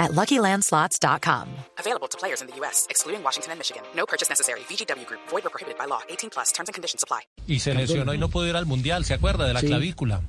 at LuckyLandSlots.com. Available to players in the U.S., excluding Washington and Michigan. No purchase necessary. VGW Group. Void or prohibited by law. 18 plus. Terms and conditions apply. Y se lesionó y no pudo ir al Mundial, ¿se acuerda? De la Sí. clavícula.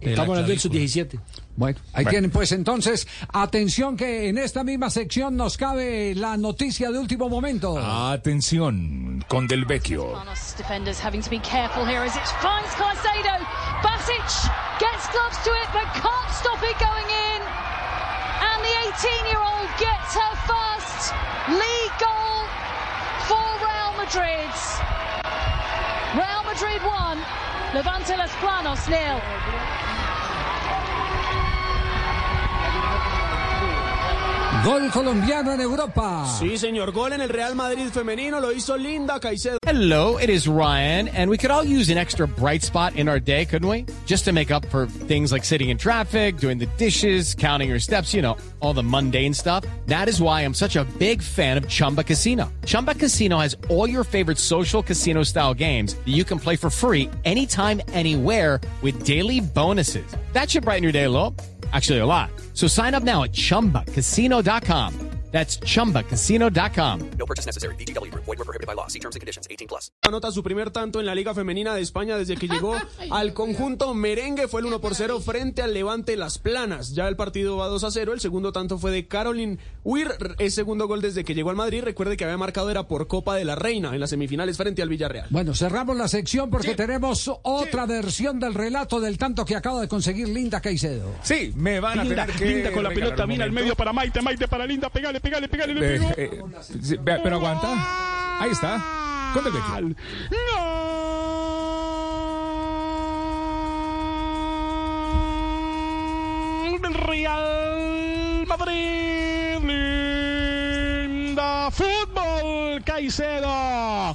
De Estamos hablando del clavícula. sub-17. Bueno, ahí tienen pues entonces, atención que en esta misma sección nos cabe la noticia de último momento. Atención con Del Vecchio. Spanos defenders having to be careful here as it finds Caicedo. Basic gets gloves to it but can't 1, Levante Las Planos nil. Gol colombiano en Europa. Sí, señor. Gol en el Real Madrid femenino. Lo hizo Linda Caicedo. Hello, it is Ryan, and we could all use an extra bright spot in our day, couldn't we? Just to make up for things like sitting in traffic, doing the dishes, counting your steps, you know, all the mundane stuff. That is why I'm such a big fan of Chumba Casino. Chumba Casino has all your favorite social casino style games that you can play for free anytime, anywhere with daily bonuses. That should brighten your day a little. Actually, a lot. So sign up now at chumbacasino.com. That's chumbacasino.com. No purchase necessary. VGW Group. Void or prohibited by law. See terms and conditions. 18 plus. Anota su primer tanto en la Liga Femenina de España desde que llegó al conjunto merengue. Fue el 1 por 0 frente al Levante Las Planas. Ya el partido va 2 a 0. El segundo tanto fue de Caroline Weir. Es segundo gol desde que llegó al Madrid. Recuerde que había marcado era por Copa de la Reina en las semifinales frente al Villarreal. Bueno, cerramos la sección porque tenemos otra versión del relato del tanto que acaba de conseguir Linda Caicedo. Sí, me van a Linda, tener que Linda con la pelota, mira al medio para Maite, Maite para Linda, pegale, pegale, pegale, le Eh, pegó. eh, ve- pero aguanta. Ahí está. Con. Gol del Real Madrid. Linda Fútbol, Caicedo.